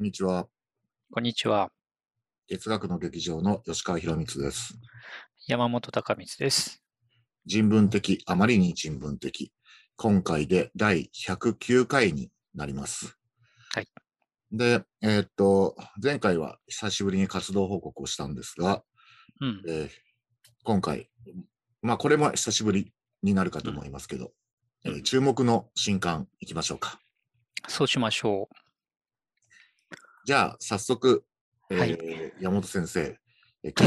こんにちは。こんにちは。哲学の劇場の吉川博光です。山本隆光です。人文的、あまりに人文的。今回で第109回になります。はい。で、えーっと、前回は久しぶりに活動報告をしたんですが、うん。えー今回、まあこれも久しぶりになるかと思いますけど、うんえー注目の新刊いきましょうか。そうしましょじゃあ、早速、えーはい山本先生、え計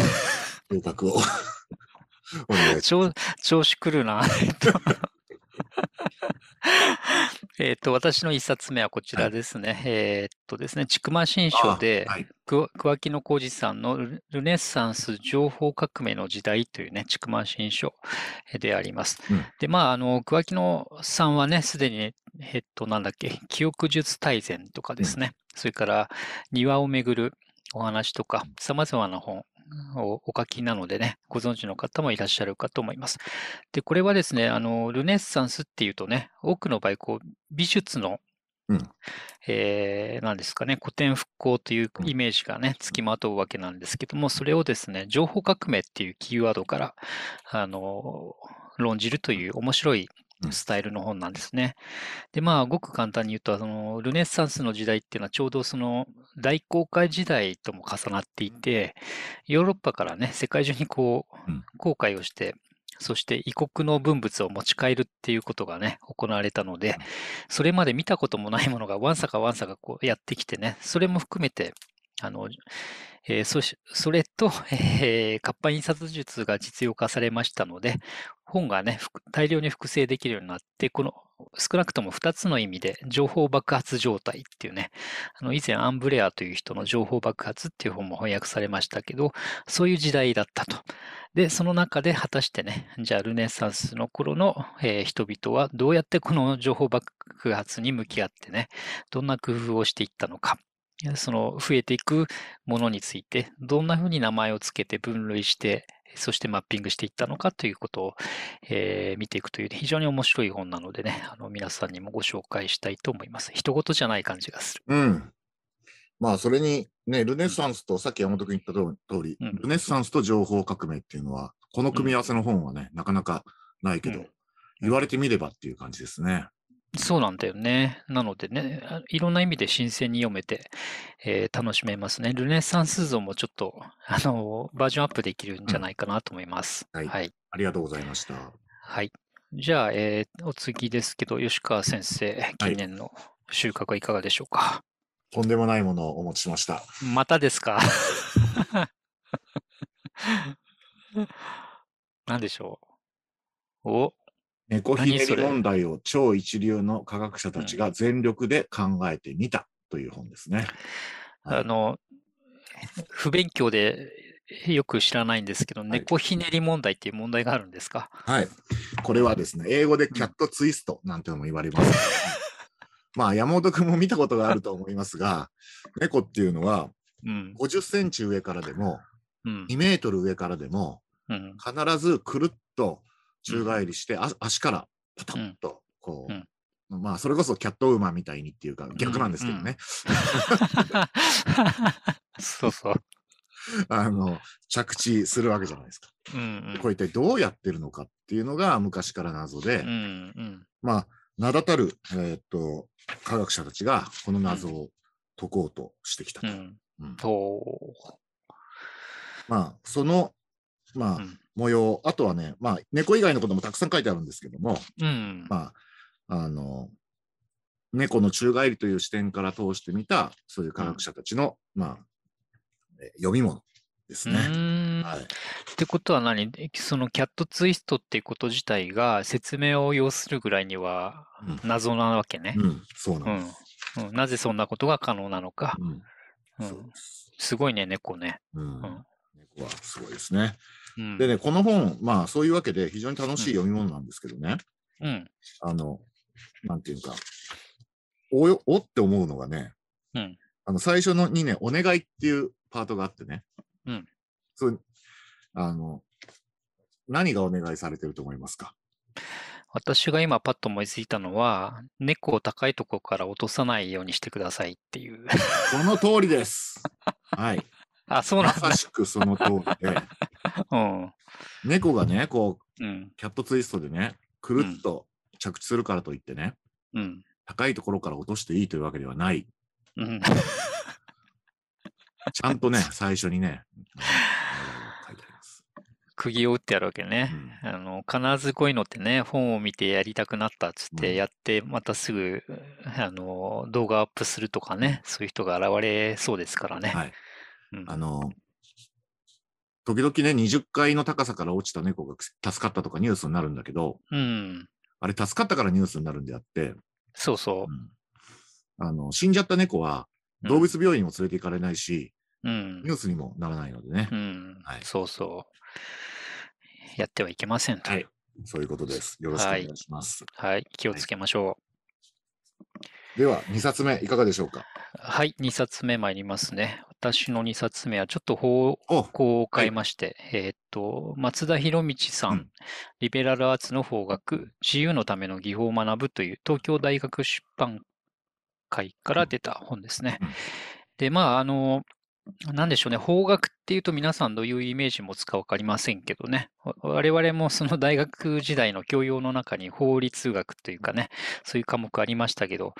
画を お願いう。します。調調子狂うな。えっとえっと、私の一冊目はこちらですね。えっとですね、千曲新書で、はい。く桑木野浩二さんのルルネッサンス情報革命の時代というね、千曲新書えであります。うんで、まあ、あの、桑木野さんはね、すでに、えっと、なんだっけ、記憶術大全とかですね、それから庭をめぐるお話とか、様々な本をお書きなのでね、ご存知の方もいらっしゃるかと思います。で、これはですね、あの、ルネッサンスっていうとね、多くの場合、こう、美術のうんえー、なんですかね、古典復興といううんイメージがね、つきまとうわけなんですけども、それをですね、情報革命っていうキーワードから、あの、論じるという面白いうんスタイルの本なんですね。で、まあ、ごく簡単に言うと、その、ルネッサンスの時代っていうのはちょうどその、大航海時代とも重なっていて、ヨーロッパからね、世界中にこううん、航海をして、そして異国の文物を持ち帰るっていうことがね、行われたので、それまで見たこともないものがわんさかわんさかこうやってきてね、それも含めて、あの、えーそそれと、えー活版印刷術が実用化されましたので、本がね、大量に複製できるようになって、この少なくとも2つの意味で情報爆発状態っていうね、あの以前アンブレアという人の情報爆発っていう本も翻訳されましたけど、そういう時代だったと。で、その中で果たしてね、じゃあルネサンスの頃の、えー人々はどうやってこの情報爆発に向き合ってね、どんな工夫をしていったのか、その増えていくものについて、どんなふうに名前をつけて分類して、そしてマッピングしていったのかということを、えー見ていくという非常に面白い本なのでね、あの皆さんにもご紹介したいと思います。人事じゃない感じがする。うん。まあ、それに、ね、ルネッサンスと、さっき山本君言った通り、うんルネッサンスと情報革命っていうのは、この組み合わせの本はね、なかなかないけど、うん言われてみればっていう感じですね。そうなんだよね。なのでね、あいろんな意味で新鮮に読めて、えー楽しめますね。ルネサンス像もちょっと、あの、バージョンアップできるんじゃないかなと思います。はいはい。ありがとうございました。はい。じゃあ、えーお次ですけど、吉川先生、近年の収穫はいかがでしょうか？とんでもないものをお持ちしました。またですか？何でしょう？お、猫ひねり問題を超一流の科学者たちが全力で考えてみたという本ですね。はいあの、不勉強でよく知らないんですけど、猫ひねり問題っていう問題があるんですか？はい。これはですね、英語でキャットツイストなんてのも言われます。まあ、山本君も見たことがあると思いますが、猫っていうのはうん。50センチ上からでも、うん。2メートル上からでも、うん。必ずくるっと宙返りして、あ足からパタッと、こう、まあ、それこそキャットウーマンみたいにっていうか、逆なんですけどね、そうそう。あの、着地するわけじゃないですか。うんこれ一体どうやってるのかっていうのが昔から謎で、うん。うん。まあ、名だたる、えーっと、科学者たちがこの謎を解こうとしてきたと。うん。まあ、その、まあ、うん模様、あとはね、まあ、猫以外のこともたくさん書いてあるんですけども、うん。まあ、あの、猫の宙返りという視点から通してみた、そういう科学者たちの、まあ、え読み物ですうね。はい。ってことは何？そのキャットツイストっていうこと自体が説明を要するぐらいにはうん謎なわけね。うん、そううなんです。ん。うんなぜそんなことが可能なのか。うん、す。すごいね、猫ね。うんん猫はすごいですね。うん。でね、この本、まあ、そういうわけで非常に楽しい読み物なんですけどね、うん。あの、なんていうか、およ、おって思うのがね、うんあの、最初のにね、お願いっていうパートがあってね、うんそう、あの、何がお願いされてると思いますか？私が今パッと思いついたのは、猫を高いところから落とさないようにしてくださいっていう。その通りです。はい。あ、そうなんだまさ。しくその通りで、うん。猫がね、こう、うん。キャットツイストでね、くるっと着地するからといってね、うん。高いところから落としていいというわけではない。うん。ちゃんとね、最初にね。釘を打ってやるわけね。うんあの、必ずこういうのってね、本を見てやりたくなったっつっうんてやって、またすぐ、あの、動画アップするとかね、そういう人が現れそうですからね。はい。うんあの、時々ね、20階の高さから落ちた猫が助かったとかニュースになるんだけど、うん。あれ助かったからニュースになるんであって、そうそうんあの、死んじゃった猫はう。動物病院にも連れて行かれないし、うんニュ。ースにもならないのでねう。ん。はいそうそう。やってはいけませんと。はい。そういうことです。よろしくお願いします。はい。気をつけましょう。では、2冊目いかがでしょうか？はい。2冊目参りますね。私の2冊目はちょっと方お向を変えまして、えーっと、松田博道さん、うんリベラルアーツの法学、自由のための技法を学ぶという東京大学出版会から出た本ですね。うんで、まあ、あの、何でしょうね、法学っていうと皆さんどういうイメージ持つか分かりませんけどね、我々もその大学時代の教養の中に法律学というかね、そういう科目ありましたけど、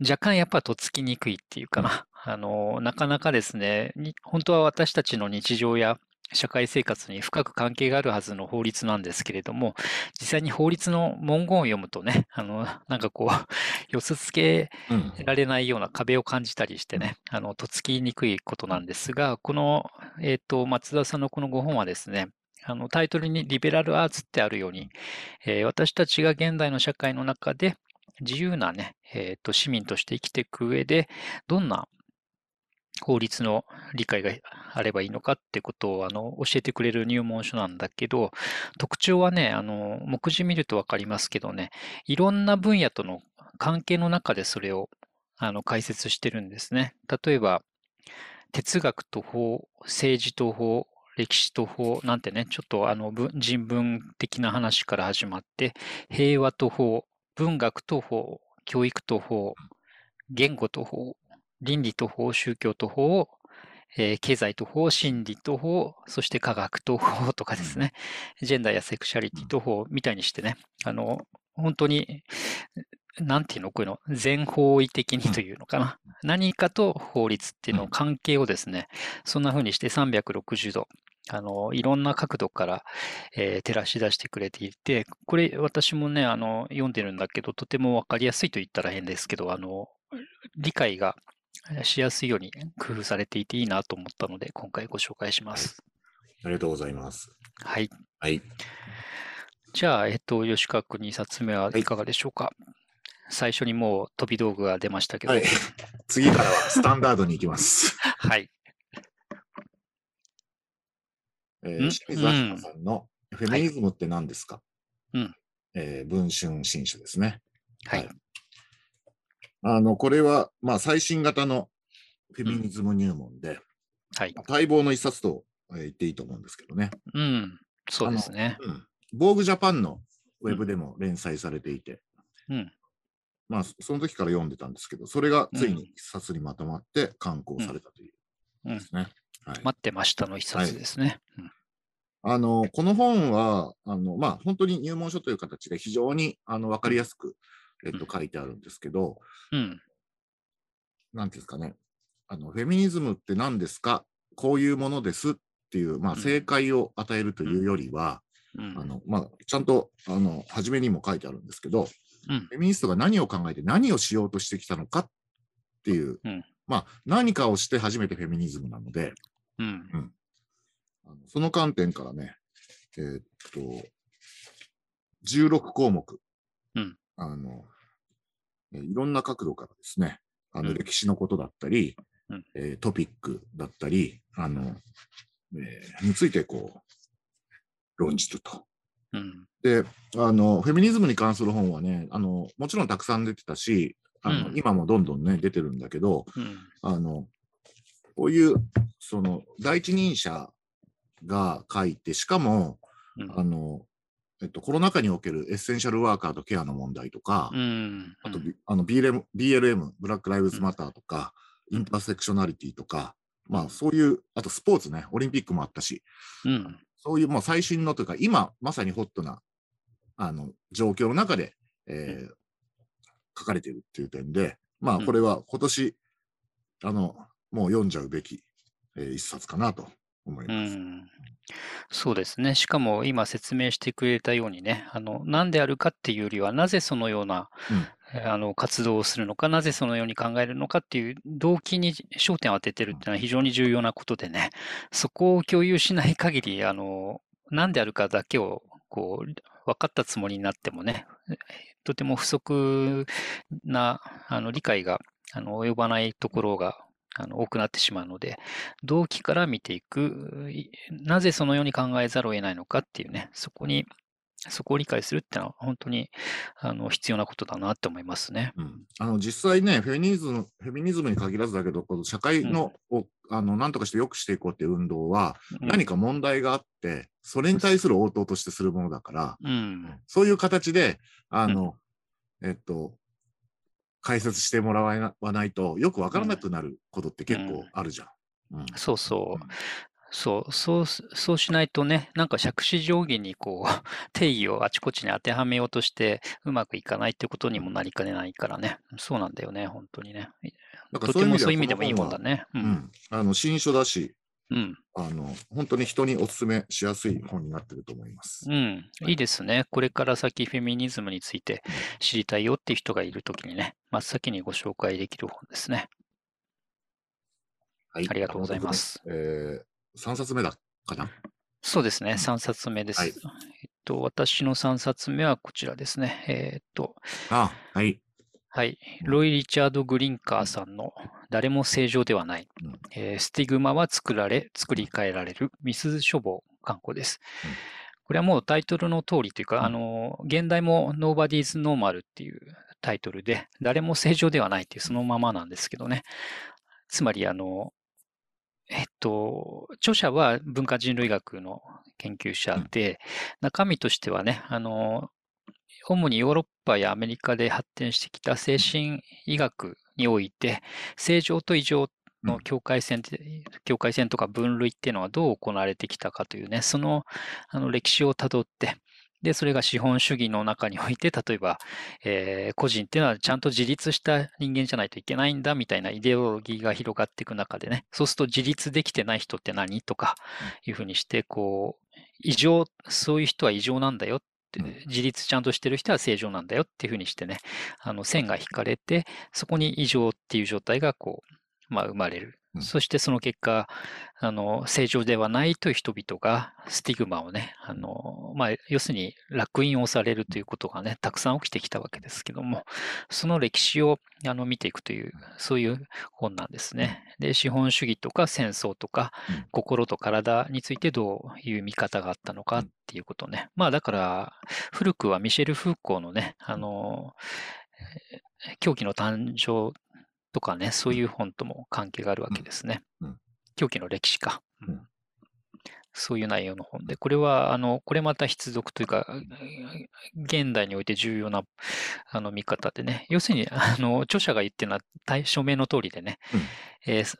若干やっぱとっつきにくいっていうかな、あの、なかなかですね、本当は私たちの日常や社会生活に深く関係があるはずの法律なんですけれども、実際に法律の文言を読むとね、あの、なんかこう、寄せ付けうん。られないような壁を感じたりしてね、あの、とっつきにくいことなんですが、この、えっ、と、松田さんのこの5本はですね、あの、タイトルにリベラルアーツってあるように、えー私たちが現代の社会の中で自由なね、えっ、と、市民として生きていく上で、どんな法律の理解があればいいのかってことをあの教えてくれる入門書なんだけど、特徴はね、あの目次見るとわかりますけどね、いろんな分野との関係の中でそれをあの解説してるんですね。例えば、哲学と法、政治と法、歴史と法なんてね、ちょっとあの人文的な話から始まって、平和と法、文学と法、教育と法、言語と法、倫理と法、宗教と法、えー経済と法、心理と法、そして科学と法とかですね、ジェンダーやセクシャリティと法みたいにしてね、あの、本当に、なんていうの、こういうの、全方位的にというのかな。何かと法律っていうのうん。関係をですね、そんな風にして360度、あの、いろんな角度から、えー照らし出してくれていて、これ私もね、あの、読んでるんだけど、とてもわかりやすいと言ったら変ですけど、あの、理解がしやすいように工夫されていていいなと思ったので、今回ご紹介します。ありがとうございます。はい。はい。じゃあ、えっと、吉川君2冊目ははいいかがでしょうか？最初にもう飛び道具が出ましたけど。はい。次からはスタンダードに行きます。はい。んえー清水明子さんのフェミニズムって何ですか、うんえー文春新書ですね。はい。あの、これは、まあ、最新型のフェミニズム入門で、はい。待望の一冊と、えー言っていいと思うんですけどね。うん。そうですね。うん。ボーグジャパンのウェブでも連載されていて、うん。まあ、その時から読んでたんですけど、それがついに一冊にまとまって刊行されたといううんですね。はい。待ってましたの一冊ですね。あの、この本は、あの、まあ、本当に入門書という形で非常に、あの、わかりやすく、えっと、書いてあるんですけど、うん。なんていうんですかね。あの、フェミニズムって何ですか？こういうものですっていう、まあ、うん。正解を与えるというよりは、うん。あの、まあ、ちゃんと、あの、初めにも書いてあるんですけど、うん。フェミニストが何を考えて何をしようとしてきたのかっていう、うん。まあ、何かをして初めてフェミニズムなので、うん。あのその観点からね、えーっと、16項目、うんあの、えーいろんな角度からですね、あのうん歴史のことだったり、うんえートピックだったり、あの、えーについてこう、論じると。うん。で、あの、フェミニズムに関する本はね、あの、もちろんたくさん出てたし、あの、うん今もどんどんね、出てるんだけど、うん。あの、こういう、その、第一人者が書いて、しかも、うんあの、えっと、コロナ禍におけるエッセンシャルワーカーとケアの問題とか、うん。あと、B- あの BLM、BLM、ブラック・ライブズ・マターとか、うんインターセクショナリティとか、まあそういう、あとスポーツね、オリンピックもあったし、うん。そういうもう最新のというか、今まさにホットなあの状況の中で、えー書かれているっていう点で、まあうん。これは今年、あの、もう読んじゃうべき、えー一冊かなと思いうます。ん。そうですね。しかも今説明してくれたようにね、あの、何であるかっていうよりは、なぜそのような、うんえあの、活動をするのか、なぜそのように考えるのかっていう動機に焦点を当ててるっていうのは非常に重要なことでね、そこを共有しない限り、あの、何であるかだけを、こう、分かったつもりになってもね、とても不足な、あの、理解が、あの、及ばないところが、あの、多くなってしまうので、動機から見ていく、いなぜそのように考えざるを得ないのかっていうね、そこに、そこを理解するっていうのは本当にあの必要なことだなって思いますね。うんあの実際ね、フェミニズム、フェミニズムに限らずだけど、この社会の、をあの何とかして良くしていこうっていう運動は、うん何か問題があって、それに対する応答としてするものだから、うん。そういう形で、あの、えっと、解説してもらわないと、よくわからなくなることって結構あるじゃん。うんそうそう。そう、そうす、そうしないとね、なんか杓子定規にこう、定義をあちこちに当てはめようとして、うまくいかないってことにもなりかねないからね。そうなんだよね、本当にね。だからとてもそういう意味でもいいもんだね。ね。う。うんん。あの、新書だし、うん。あの、本当に人にお勧めしやすい本になってると思います。うん。いいですね。これから先フェミニズムについて知りたいよっていう人がいるときにね、真っ先にご紹介できる本ですね。はいありがとうございます。えー、3冊目だかな？そうですね。3冊目です。はいえっと、私の3冊目はこちらですね。えっと、あ、はい。はい。ロイ・リチャード・グリンカーさんの誰も正常ではない。うんえースティグマは作られ、作り変えられる。ミス処方観光です。うんこれはもうタイトルの通りというか、うんあの、現代も Nobody's Normal っていうタイトルで、誰も正常ではないっていうそのままなんですけどね。つまり、あの、えっと、著者は文化人類学の研究者で、中身としてはね、あの、主にヨーロッパやアメリカで発展してきた精神医学において、正常と異常の境界線って、境界線とか分類っていうのはどう行われてきたかというね、そのあの歴史をたどって、で、それが資本主義の中において、例えば、えー個人っていうのはちゃんと自立した人間じゃないといけないんだみたいなイデオロギーが広がっていく中でね、そうすると自立できてない人って何とかいうふうにして、こう、異常、そういう人は異常なんだよっ自立ちゃんとしてる人は正常なんだよっていうふうにしてね、あの線が引かれて、そこに異常っていう状態がこう、まあ生まれる。うん。そしてその結果、あの、正常ではないという人々がスティグマをね、あの、まあ要するに烙印をされるということがね、たくさん起きてきたわけですけども、その歴史をあの見ていくという、そういう本なんですね。で、資本主義とか戦争とかうん、心と体についてどういう見方があったのかっていうことね。まあだから、古くはミシェル・フーコーのね、あの、えー狂気の誕生とかね、そういう本とも関係があるわけですね。狂気の歴史か。うんそういう内容の本で、これは、あの、これまた必読というか、現代において重要な、あの、見方でね、要するに、あの、著者が言ってるのは、題書名の通りでね、うん。えーす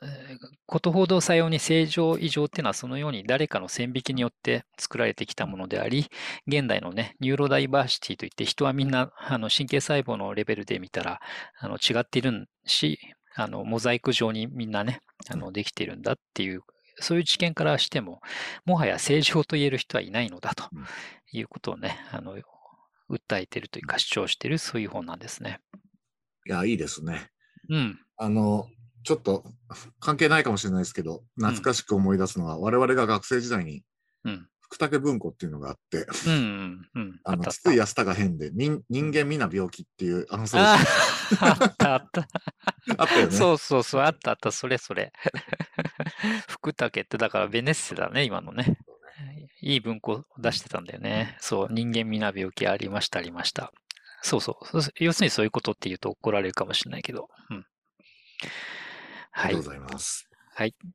ことほどさように正常異常っていうのはそのように誰かの線引きによって作られてきたものであり、現代のね、ニューロダイバーシティといって人はみんなあの神経細胞のレベルで見たらあの違っているし、あのモザイク状にみんなね、あのできているんだっていう、そういう知見からしても、もはや正常と言える人はいないのだとうんいうことをね、あの訴えているというか主張しているそういう本なんですね。いや、いいですね。うん。あの、ちょっと関係ないかもしれないですけど、懐かしく思い出すのは、我々が学生時代にうん。福武文庫っていうのがあって、うんうん。うん。あの、筒井康隆編で人人間皆病気っていう、あの、そう あったあった。あったよね。そうそうそう、あったあった、それそれ。福武ってだからベネッセだね、今のね。いい文庫を出してたんだよね。そう、人間皆病気ありました、ありました。そうそう。要するにそういうことって言うと怒られるかもしれないけど。うん。はいありがとう。ございます。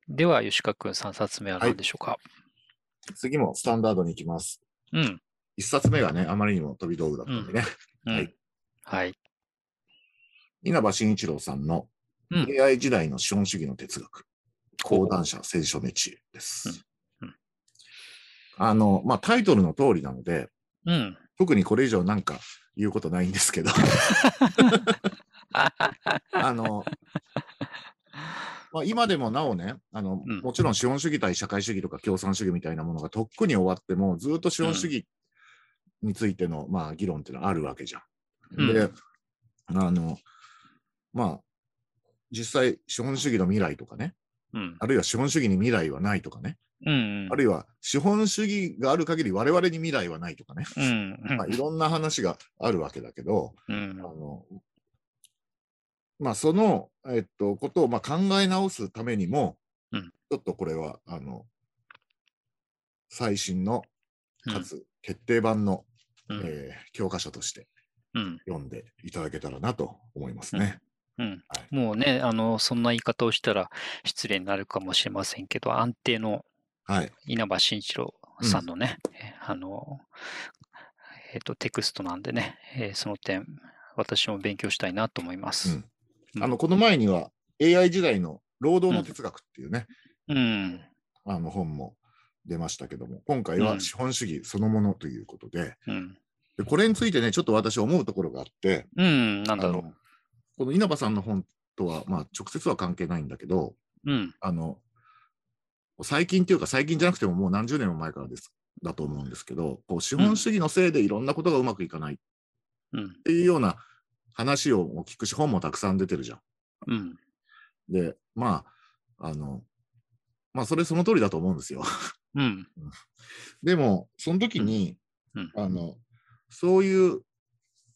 では、吉川君3冊目は何でしょうか？次もスタンダードに行きます。うん。一冊目がね、あまりにも飛び道具だったんでね。うんはい。はい。稲葉慎一郎さんのうん AI 時代の資本主義の哲学、講談社聖書メチエです。うんうんあの、まあ、タイトルの通りなので、うん。特にこれ以上なんか言うことないんですけど、あの、まあ、今でもなおねあの、うんもちろん資本主義対社会主義とか共産主義みたいなものがとっくに終わっても、ずっと資本主義についての、まあ、議論っていうのはあるわけじゃん。うんで、あの、まあ、実際、資本主義の未来とかね、うん。あるいは資本主義に未来はないとかね、うん。あるいは資本主義がある限り我々に未来はないとかね、うん。まあ、いろんな話があるわけだけど、うんあ。のまあ、その、えっと、ことをまあ考え直すためにも、うんちょっとこれは、あの、最新の、かつ決定版の、うん。えー教科書としてうん。読んでいただけたらなと思いますね。うんはいもうね、あの、そんな言い方をしたら失礼になるかもしれませんけど、安定のはい。稲葉慎一郎さんのね、えあの、えっ、と、テクストなんでね、えーその点、私も勉強したいなと思います。うんあの、この前には AI 時代の労働の哲学っていうね、うん。あの本も出ましたけども、今回はうん資本主義そのものということで、うん。でこれについてね、ちょっと私思うところがあって、うん。なんだろあのこの稲葉さんの本とは、まあ、直接は関係ないんだけど、う。うん。あの、最近っていうか最近じゃなくてももう何十年も前からです、だと思うんですけど、こう資本主義のせいでいろんなことがうまくいかないっうん。ていうような話をも聞くし、本もたくさん出てるじゃん。うん。で、まあ、あの、まあ、それその通りだと思うんですよ。うん。でも、その時に、うん。あの、そういう、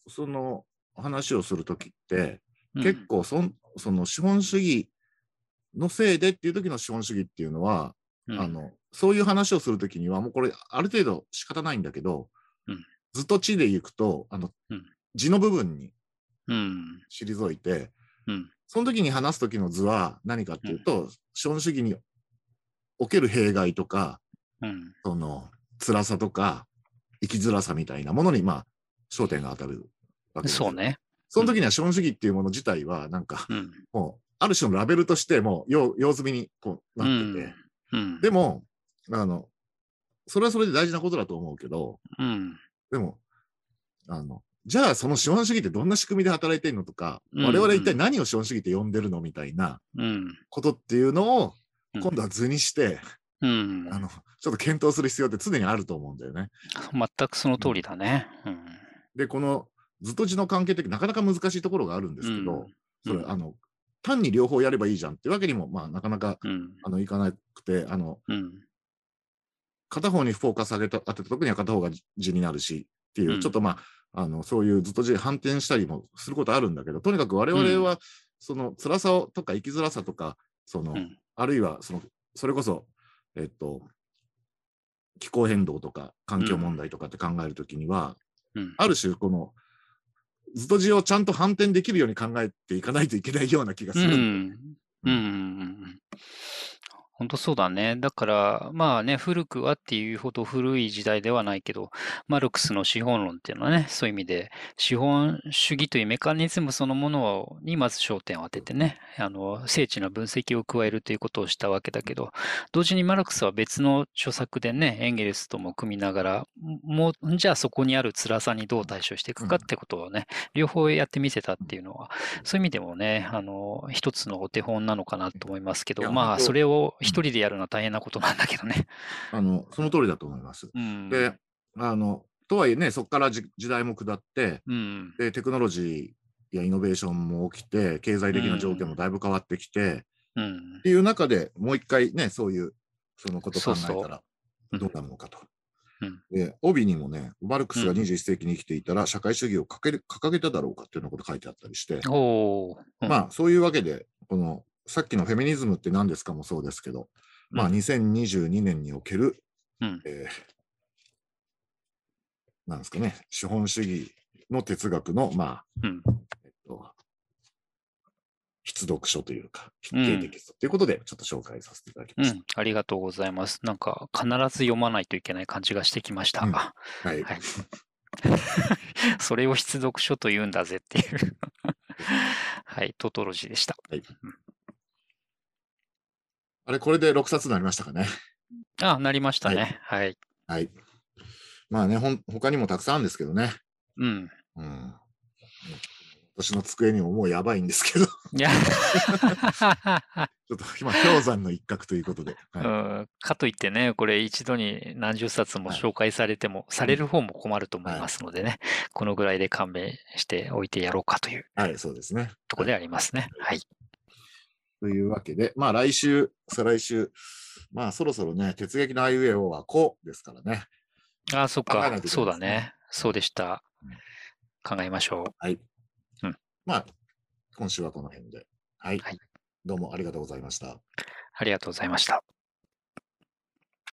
その話をするときって、結構そん、その資本主義のせいでっていう時の資本主義っていうのは、うん、あの、そういう話をするときには、もうこれ、ある程度仕方ないんだけど、うんずっと地で行くと、あの、うん字の部分にうん。退いて、うん。その時に話す時の図は何かっていうと、資本主義における弊害とか、うん。その辛さとか、生きづらさみたいなものに、まあ、焦点が当たるわけですよそう。ね。その時には資本主義っていうもの自体は、なんか、うん。もう、ある種のラベルとして、もう用、用済みにこうなってて、うん。でも、あの、それはそれで大事なことだと思うけど、うん。でも、あの、じゃあその資本主義ってどんな仕組みで働いてるのとか、うん我々一体何を資本主義って呼んでるのみたいなうん。ことっていうのを、うん今度は図にして、うん。あの、ちょっと検討する必要って常にあると思うんだよね。全くその通りだね。うん。で、この図と字の関係ってなかなか難しいところがあるんですけど、うんそれ、うんあの、単に両方やればいいじゃんっていうわけにも、まあ、なかなか、うん。あの、いかなくて、あの、うん。片方にフォーカス上げた当てた時には片方が字になるしっていう、うんちょっとまあ、あの、そういうずっと字反転したりもすることあるんだけど、とにかく我々は、その辛さをとか生きづらさとか、その、うんあるいは、その、それこそ、えっと、気候変動とか環境問題とかって考えるときには、うん。ある種、この、図と字をちゃんと反転できるように考えていかないといけないような気がすうるんだよん。うん。うん。本当そうだね。だから、まあね、古くはっていうほど古い時代ではないけど、マルクスの資本論っていうのはね、そういう意味で、資本主義というメカニズムそのものにまず焦点を当ててね、あの、精緻な分析を加えるということをしたわけだけど、同時にマルクスは別の著作でね、エンゲルスとも組みながら、もう、じゃあそこにある辛さにどう対処していくかってことをね、両方やってみせたっていうのは、そういう意味でもね、あの、一つのお手本なのかなと思いますけど、まあ、それを一人でやるのは大変なことなんだけどね。あの、その通りだと思います。うん。で、あの、とはいえね、そこからじ時代も下って、うん。で、テクノロジーやイノベーションも起きて、経済的な条件もだいぶ変わってきて、うんっていう中でもう一回ね、そういう、そのこと考えたらうんどうなるのかと。うんで、帯にもね、マルクスがうん21世紀に生きていたら、社会主義を掲げただろうかっていうようなこと書いてあったりして、まあ、そういうわけで、この、さっきのフェミニズムって何ですかもそうですけど、まあ、うん2022年における、うん。えーなんですかね、資本主義の哲学の、まあ、うん。えっと、筆読書というか、筆記テキストということで、ちょっと紹介させていただきました。うん、ありがとうございます。なんか、必ず読まないといけない感じがしてきました。はい。はい。それを筆読書と言うんだぜっていう。はい、トトロジーでした。あれ、これで6冊になりましたかね。あ、なりましたね。はい。はい。まあね、ほん他にもたくさんあるんですけどね。うん。うん。私の机にももうやばいんですけど、ちいや、ょっと今、氷山の一角ということで。はいうんかといってね、これ一度に何十冊もはい紹介されても、される方も困ると思いますのでね、このぐらいで勘弁しておいてやろうかというはい、そうですね。ところでありますね。はい。というわけで、まあ来週、再来週、まあそろそろね、鉄撃のアイウェオはこうですからね。あ、そっ。かそうだねね。そうでしたうん。考えましょう。はい。うんまあ、今週はこの辺で。はい。はいどうもありがとうございました。ありがとうございました。